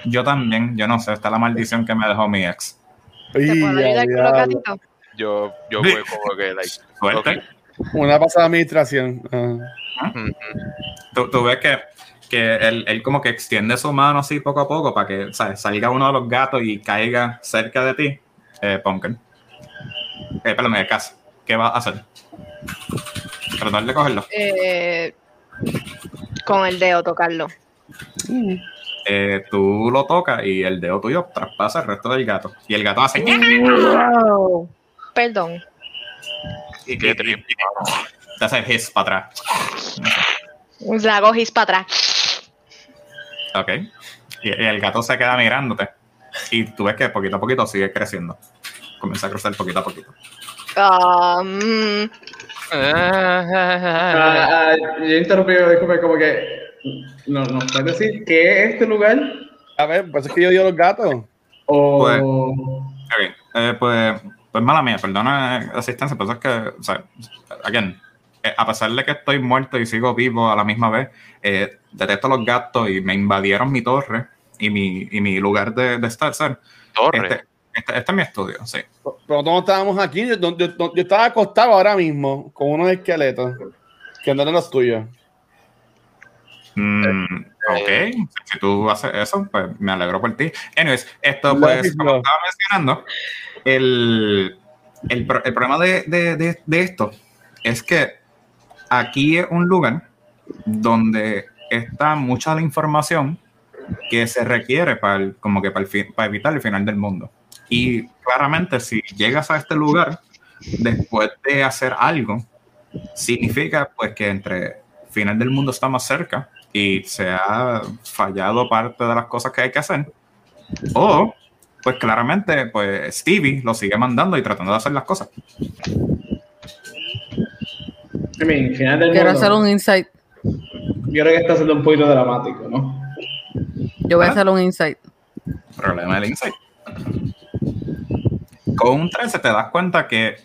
B: yo también, yo no sé, está la maldición que me dejó mi ex.
C: ¿Te
G: Y,
C: puedo ayudar con los
G: diablo.
C: gatitos?
D: yo, yo voy como que, like,
B: Suerte.
G: Una pasada administración.
D: Mm,
B: Tú, tú ves que, que él, él como que extiende su mano así poco a poco para que ¿sabes? salga uno de los gatos y caiga cerca de ti, eh, Pumpkin. Eh, perdón, de casa. ¿Qué vas a hacer? Tratar de cogerlo.
C: Eh, con el dedo tocarlo.
B: Eh, tú lo tocas y el dedo tuyo traspasa el resto del gato. Y el gato hace...
C: Wow. Perdón.
B: y,
D: trip.
B: y- te hace hiss para atrás.
C: La hago gis para atrás.
B: Ok. Y, y el gato se queda mirándote. Y tú ves que poquito a poquito sigue creciendo. Comienza a crecer poquito a poquito.
C: Ah, mm,
F: Ah, ah, yo interrumpí, disculpe, como que. No, ¿Nos puedes decir qué es este lugar?
G: A ver, pues es que yo odio a los gatos.
F: O.
B: Pues-. Eh, pues, pues mala mía, perdona la asistencia, pero es que, o sea, again, eh, a pesar de que estoy muerto y sigo vivo a la misma vez, eh, detesto los gatos y me invadieron mi torre y mi, y mi lugar de, de estar. ¿sabes?
D: torre.
B: Este, este, este es mi estudio, sí.
G: Pero todos estábamos aquí. Yo, yo- yo- yo estaba acostado ahora mismo con unos esqueletos que no eran los tuyos.
B: Mm, ok, si tú haces eso, pues me alegro por ti. Anyways, esto pues, como estaba mencionando, el, el, pro- el problema de, de- de- de esto es que aquí es un lugar donde está mucha de la información que se requiere para, el- como que para, el fin- para evitar el final del mundo. Y claramente si llegas a este lugar después de hacer algo, significa pues que entre final del mundo está más cerca y se ha fallado parte de las cosas que hay que hacer. O, pues claramente, pues Stevie lo sigue mandando y tratando de hacer las cosas.
F: I mean, final del
E: Quiero
F: mundo.
E: hacer un insight.
F: Yo creo que está siendo un poquito dramático, ¿no?
E: Yo voy a
B: ¿Ah?
E: hacer un insight.
B: Problema del insight. Con un 13 te das cuenta que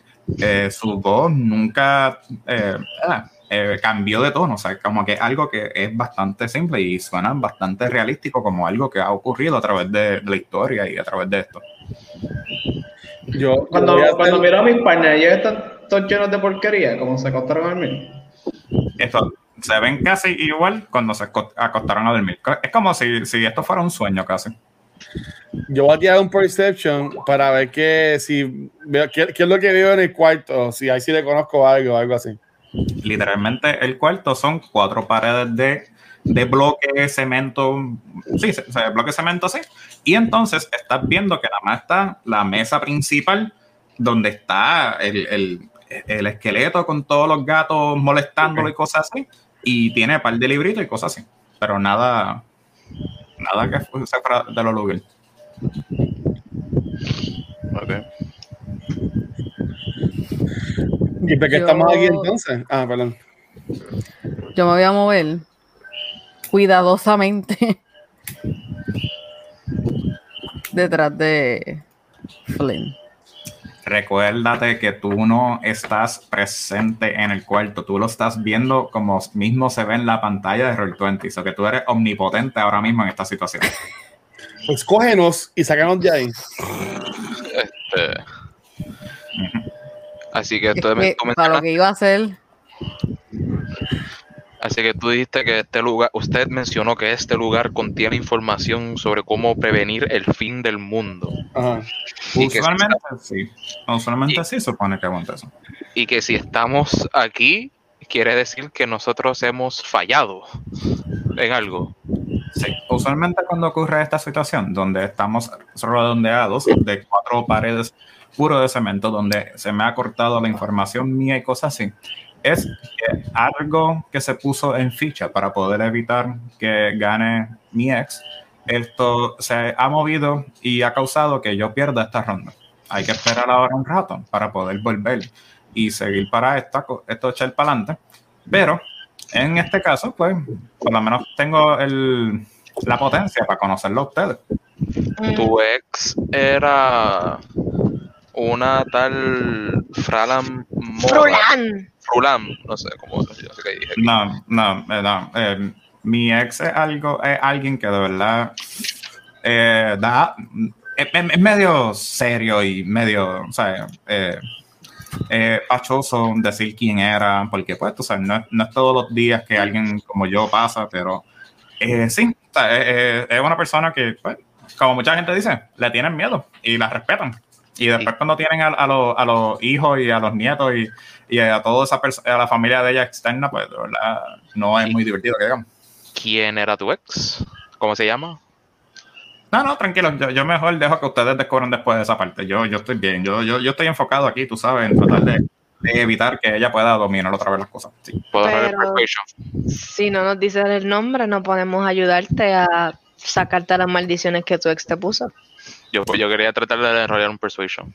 B: eh, su voz nunca eh, ah, eh, cambió de tono. O sea, como que algo que es bastante simple y suena bastante realístico como algo que ha ocurrido a través de, la historia y a través de esto.
G: Yo,
F: Cuando, cuando miro a mis partners, ellos están todos llenos de porquería, como se acostaron a dormir.
B: Esto se ven casi igual cuando se aco- acostaron a dormir. Es como si, si esto fuera un sueño casi.
G: Yo voy a tirar un perception para ver que si veo qué, qué es lo que veo en el cuarto, si ahí sí le conozco algo, algo así.
B: Literalmente el cuarto son cuatro paredes de, de bloque, cemento, sí, se- se- bloque cemento, sí. Y entonces estás viendo que nada más está la mesa principal donde está el, el- el esqueleto con todos los gatos molestándolo y cosas así. Y tiene un par de libritos y cosas así. Pero nada, nada que fu- se fuera de los lugares.
D: Ok.
G: ¿Y por qué
E: Yo-
G: estamos aquí entonces? Ah, perdón.
E: Yo me voy a mover cuidadosamente detrás de Flynn.
B: Recuérdate que tú no estás presente en el cuarto, tú lo estás viendo como mismo se ve en la pantalla de Roll20, o sea que tú eres omnipotente ahora mismo en esta situación.
G: Pues cógenos y sácanos de ahí.
D: Este, así que,
E: Es
D: tú, me-
E: que para lo que iba a hacer,
D: así que tú dijiste que este lugar, usted mencionó que este lugar contiene información sobre cómo prevenir el fin del mundo.
G: Ajá.
D: Y que,
B: Usualmente sí, usualmente sí supone que aguanta eso.
D: y que si estamos aquí, quiere decir que nosotros hemos fallado en algo.
B: Sí, usualmente cuando ocurre esta situación, donde estamos redondeados de cuatro paredes puro de cemento, donde se me ha cortado la información mía y cosas así, es algo que se puso en ficha para poder evitar que gane mi ex, esto se ha movido y ha causado que yo pierda esta ronda. Hay que esperar ahora un rato para poder volver y seguir para esta, esto echar para adelante. Pero en este caso, pues, por lo menos tengo el, la potencia para conocerlo a ustedes.
D: Tu ex era una tal Fralan Mora.
C: Frulan.
D: Frulam, no sé cómo no.
B: No, no, eh, mi ex es algo, es alguien que de verdad eh, da, es, medio serio y medio, o sea, eh, pachoso decir quién era, porque pues, tú sabes, no, es- no es todos los días que alguien como yo pasa, pero eh, sí, o sea, eh, eh, es una persona que, pues, como mucha gente dice, le tienen miedo y la respetan. Y después cuando tienen a, a los, a los hijos y a los nietos y, y a toda esa a la familia de ella externa, pues de verdad no es muy divertido que digamos.
D: ¿Quién era tu ex? ¿Cómo se llama?
B: No, no, tranquilo, yo, yo mejor dejo que ustedes descubran después de esa parte. Yo, yo estoy bien, yo, yo, yo estoy enfocado aquí, tú sabes, en tratar de, de evitar que ella pueda dominar otra vez las cosas. Sí.
D: ¿Puedo hacer el
C: Pero-? Si no nos dices el nombre, no podemos ayudarte a sacarte las maldiciones que tu ex te puso.
D: Yo, yo quería tratar de enrollar un persuasion.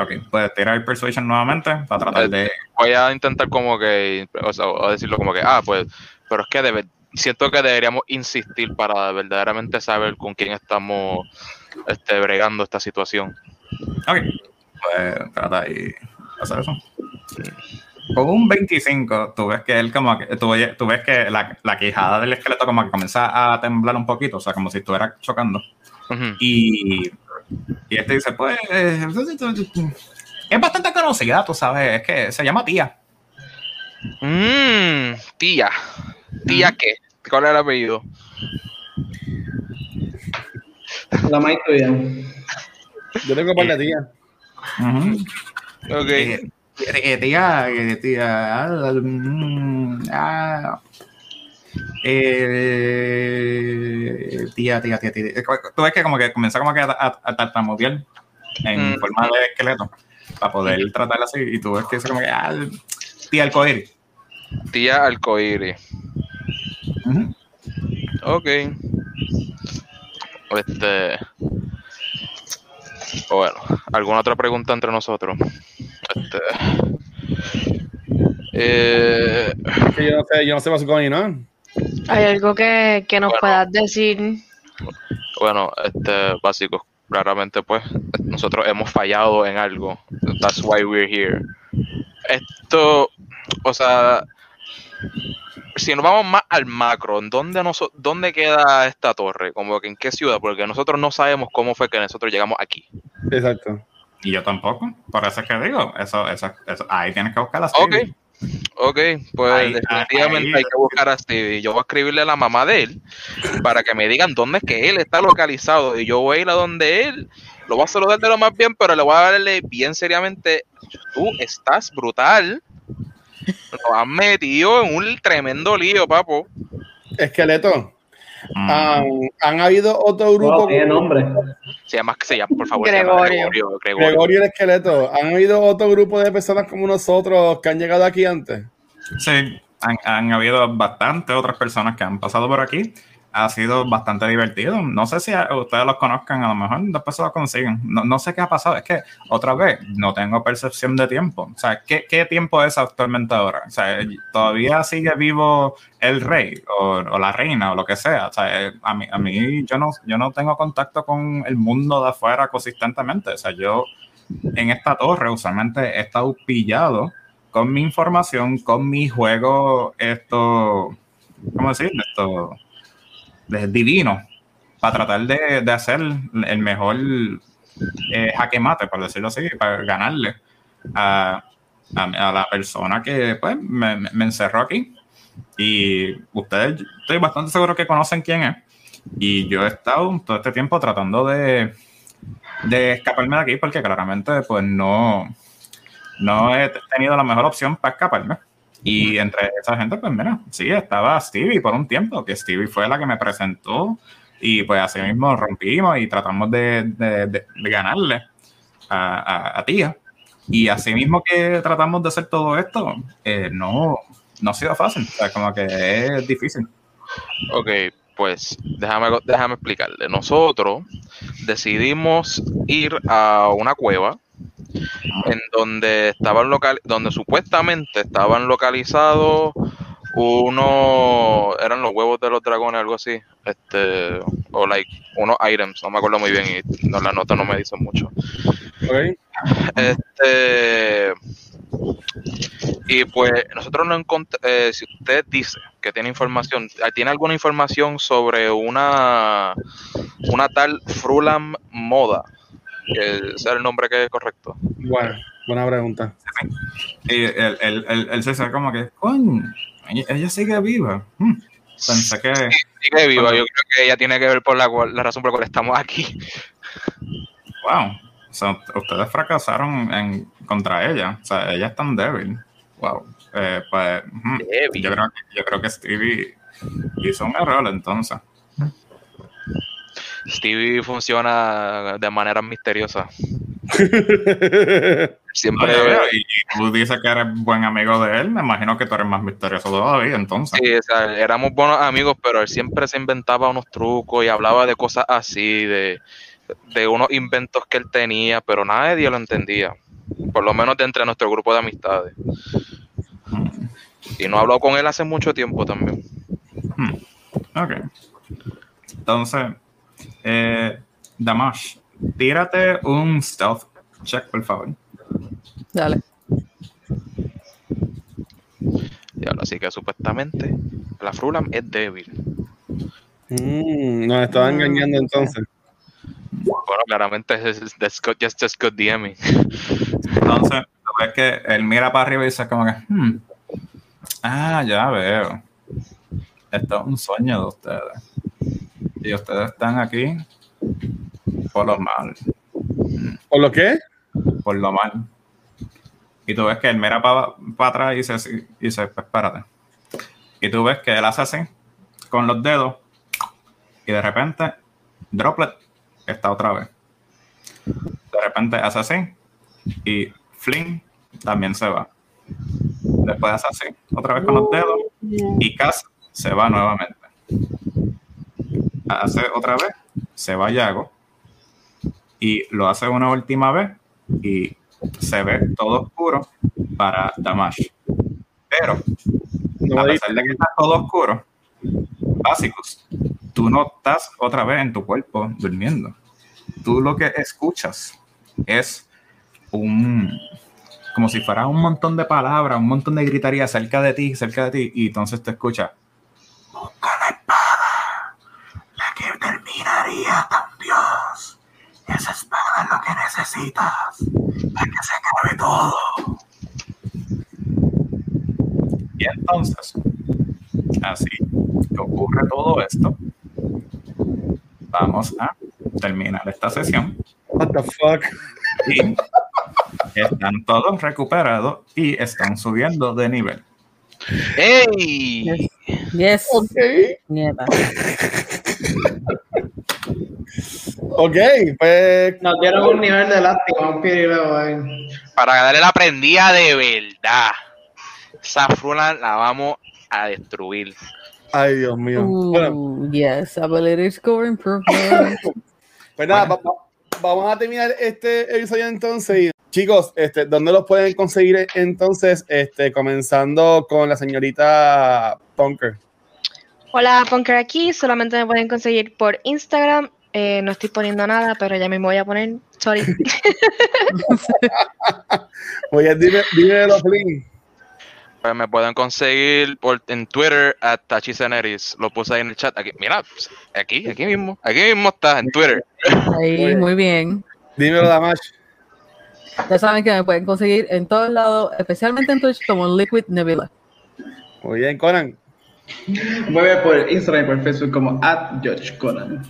B: Ok, puedes tirar el persuasion nuevamente para tratar de...
D: Voy a intentar como que, o sea, o decirlo como que, ah, pues, pero es que debe, siento que deberíamos insistir para verdaderamente saber con quién estamos este, bregando esta situación.
B: Ok, pues trata y hacer eso. Con un 25, tú ves que él como que, tú, tú ves que la, la quijada del esqueleto como que comienza a temblar un poquito, o sea, como si estuviera chocando. Y, y este dice, pues, eh, es bastante conocida, tú sabes, es que se llama tía.
D: Mm, tía. ¿Tía qué? ¿Cuál es el apellido?
F: La más tuya.
G: Yo tengo par de tías.
B: Ujú.
D: Ok.
B: Eh, eh, tía, eh, tía, ah, mm, ah, eh, tía, tía, tía, tía. Tú ves que como que comenzó como que a, a, a tartamudear en
D: Mm.
B: forma de esqueleto para poder tratarla así y tú ves que es como que, ah, tía, coger.
D: Tía Alcoiri. Ok. Este. Bueno, ¿alguna otra pregunta entre nosotros? Este. Eh,
G: yo no sé, yo no sé what's going on.
C: ¿Hay algo que, que nos
D: Bueno.
C: puedas decir?
D: bueno, este, básico. Claramente, pues, nosotros hemos fallado en algo. That's why we're here. Esto, o sea, si nos vamos más al macro, ¿en dónde, noso- ¿dónde queda esta torre? Como que en qué ciudad, porque nosotros no sabemos cómo fue que nosotros llegamos aquí.
G: Exacto.
B: Y yo tampoco. Por eso es que digo, eso, eso, eso ahí tienes que buscar la
D: Ok, ok, pues
B: Ahí-
D: definitivamente
B: ahí-
D: hay que buscar a Stevie. Yo voy a escribirle a la mamá de él para que me digan dónde es que él está localizado. Y yo voy a ir a donde él, lo voy a saludar de lo más bien, pero le voy a darle bien seriamente. Tú estás brutal. Nos has metido en un tremendo lío, papo.
G: Esqueleto.
B: Mm.
G: Han, han habido otro grupo.
F: Wow, tiene nombre.
D: Se llama, se llama, por favor, se llama
C: Gregorio.
D: Gregorio. Gregorio.
G: Gregorio el esqueleto. ¿Han habido otro grupo de personas como nosotros que han llegado aquí antes?
B: Sí, han, han habido bastantes otras personas que han pasado por aquí. Ha sido bastante divertido. No sé si ustedes los conozcan, a lo mejor después se los consiguen. No, no sé qué ha pasado. Es que, otra vez, no tengo percepción de tiempo. O sea, ¿qué, qué tiempo es actualmente ahora? O sea, ¿todavía sigue vivo el rey o, o la reina o lo que sea? O sea, eh, a mí, a mí yo, no, yo no tengo contacto con el mundo de afuera consistentemente. O sea, yo en esta torre usualmente he estado pillado con mi información, con mi juego, esto, ¿cómo decir? Esto, de divino, para tratar de, de hacer el mejor eh, jaque mate, por decirlo así, para ganarle a, a, la persona que pues, me encerró aquí. Y ustedes, estoy bastante seguro que conocen quién es. Y yo he estado todo este tiempo tratando de, de escaparme de aquí porque claramente pues no, no he tenido la mejor opción para escaparme. Y entre esa gente, pues mira, sí, estaba Stevie por un tiempo, que Stevie fue la que me presentó y pues así mismo rompimos y tratamos de, ganarle a Tía. Y así mismo que tratamos de hacer todo esto, eh, no, no ha sido fácil, o sea, como que es difícil.
D: Ok, pues déjame, déjame explicarle. Nosotros decidimos ir a una cueva en donde estaban local, donde supuestamente estaban localizados unos, eran los huevos de los dragones, algo así, este, o like, unos items, no me acuerdo muy bien y no, la nota no me dice mucho.
G: ¿Ok?
D: Este. Y pues nosotros no encontramos. si usted dice que tiene información, eh, ¿tiene alguna información sobre una una tal Frulam Moda? Que sea el nombre que es correcto.
G: Bueno, buena pregunta.
B: Y él, él, él, él se sabe como que, coño, ella, sigue viva. Hmm. Pensé que,
D: Sigue viva, yo creo que ella tiene que ver por la, cual- la razón por la cual estamos aquí.
B: wow, o sea, ustedes fracasaron en, contra ella. O sea, ella es tan débil. Wow. Eh, pues, ujú.
D: Débil.
B: Yo, creo, que- yo creo que Stevie hizo un error entonces.
D: Stevie funciona de manera misteriosa. Siempre.
B: veo, y, tú dices que eres buen amigo de él, me imagino que tú eres más misterioso todavía, entonces.
D: Sí, o sea, éramos buenos amigos, pero él siempre se inventaba unos trucos y hablaba de cosas así, de, de unos inventos que él tenía, pero nadie lo entendía. Por lo menos de entre nuestro grupo de amistades. Y no he hablado con él hace mucho tiempo también.
B: Ok. Entonces, eh, Damash, tírate un stealth check, por favor.
E: Dale.
D: Diablo, así que supuestamente la Frulam es débil.
G: Mm, nos estaba engañando entonces.
D: Bueno, claramente es, es- just, just good DMing.
B: Entonces, ves que él mira para arriba y dice como que, hmm, ah, ya veo. esto es un sueño de ustedes. Y ustedes están aquí por lo mal.
G: ¿Por lo qué?
B: Por lo mal. Y tú ves que él mira para atrás y dice, y dice, pues espérate. Y tú ves que él hace así, con los dedos, y de repente, Droplet está otra vez. De repente hace así, y Fling también se va. Después hace así, otra vez con los dedos, y Cass se va nuevamente. Hace otra vez, se va Yago, y lo hace una última vez, y se ve todo oscuro para Damash. Pero, a pesar de que está todo oscuro, básicos, tú no estás otra vez en tu cuerpo durmiendo. Tú lo que escuchas es un, como si fuera un montón de palabras, un montón de gritaría cerca de ti, cerca de ti, y entonces te escuchas, busca la espada, la que terminaría con Dios. Esa espada es lo que necesitas para que se acabe todo. Y entonces, así que ocurre todo esto, vamos a terminar esta sesión.
G: What the fuck?
B: Y están todos recuperados y están subiendo de nivel.
D: ¡Ey!
E: Yes.
G: Ok.
E: Nieta.
G: Ok, pues.
F: Nos dieron un nivel de látigo, vamos a pedirle ahí.
D: Para darle la prendida de verdad. Esa fruna la vamos a destruir.
G: Ay, Dios mío. Bueno,
E: Ooh, yes, ability score improvement.
G: pues nada, va- va- vamos a terminar este episodio entonces. Chicos, este, ¿dónde los pueden conseguir entonces? Este, comenzando con la señorita Punker.
C: Hola, Punker aquí. Solamente me pueden conseguir por Instagram. Eh, no estoy poniendo nada, pero ya mismo voy a poner. Sorry.
G: Oye, dime, dímelo, Flynn.
D: Pues me pueden conseguir por, en Twitter a. Lo puse ahí en el chat. Aquí, mira, aquí, aquí mismo. Aquí mismo está, en Twitter.
E: Ahí, muy bien.
G: Dímelo, Damash.
E: Ya saben que me pueden conseguir en todos lados, especialmente en Twitch como Liquid Nebula.
G: Muy bien, Conan.
F: Mueve por Instagram y por Facebook como at George Conan.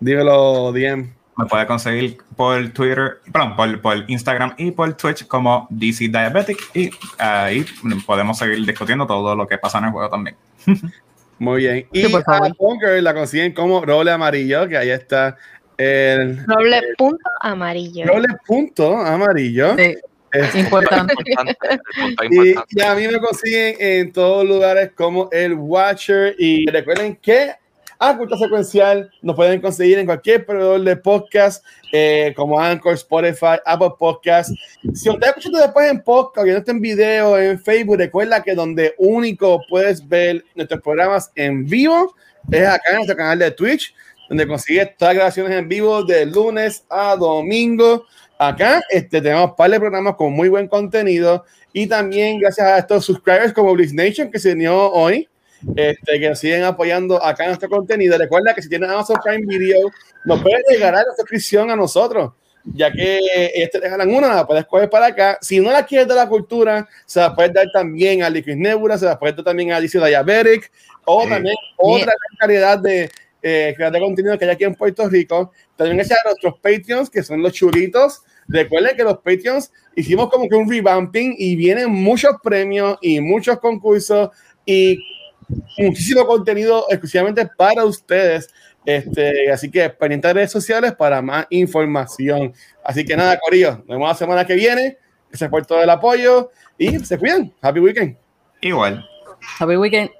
G: Dímelo, DM.
B: Me puede conseguir por Twitter, perdón, por, por Instagram y por Twitch como DC Diabetic y ahí podemos seguir discutiendo todo lo que pasa en el juego también.
G: Muy bien. Y
E: Sí, por
G: a la consiguen como roble amarillo, que ahí está el
C: Doble punto amarillo.
G: roble punto amarillo.
E: Sí,
G: Este,
E: importante.
G: Y,
D: importante.
G: y a mí me consiguen en todos lugares como el Watcher. Y recuerden que a Cultura Secuencial nos pueden conseguir en cualquier proveedor de podcast, eh, como Anchor, Spotify, Apple Podcast. Si usted escuchando después en podcast, viendo en video, en Facebook, recuerda que donde único puedes ver nuestros programas en vivo es acá en nuestro canal de Twitch, donde consigues todas las grabaciones en vivo de lunes a domingo. Acá este, tenemos un par de programas con muy buen contenido y también gracias a estos subscribers como Bliss Nation que se unió hoy, este, que nos siguen apoyando acá en nuestro contenido. Recuerda que si tienes Amazon Prime Video, nos puedes regalar la suscripción a nosotros, ya que ellos te regalan una, la puedes coger para acá. Si no la quieres de la cultura, se la puedes dar también a Liquid Nebula, se la puedes dar también a DC Diabetic o
B: Sí.
G: también otra gran calidad de eh, creador de contenido que hay aquí en Puerto Rico. También gracias a nuestros Patreons, que son los chulitos. Recuerden que los Patreons hicimos como que un revamping y vienen muchos premios y muchos concursos y muchísimo contenido exclusivamente para ustedes. Este, así que pendientes de redes sociales para más información. Así que nada, Corillo, nos vemos la semana que viene. Gracias por todo el apoyo y se cuidan. Happy weekend.
B: Igual.
E: Happy weekend.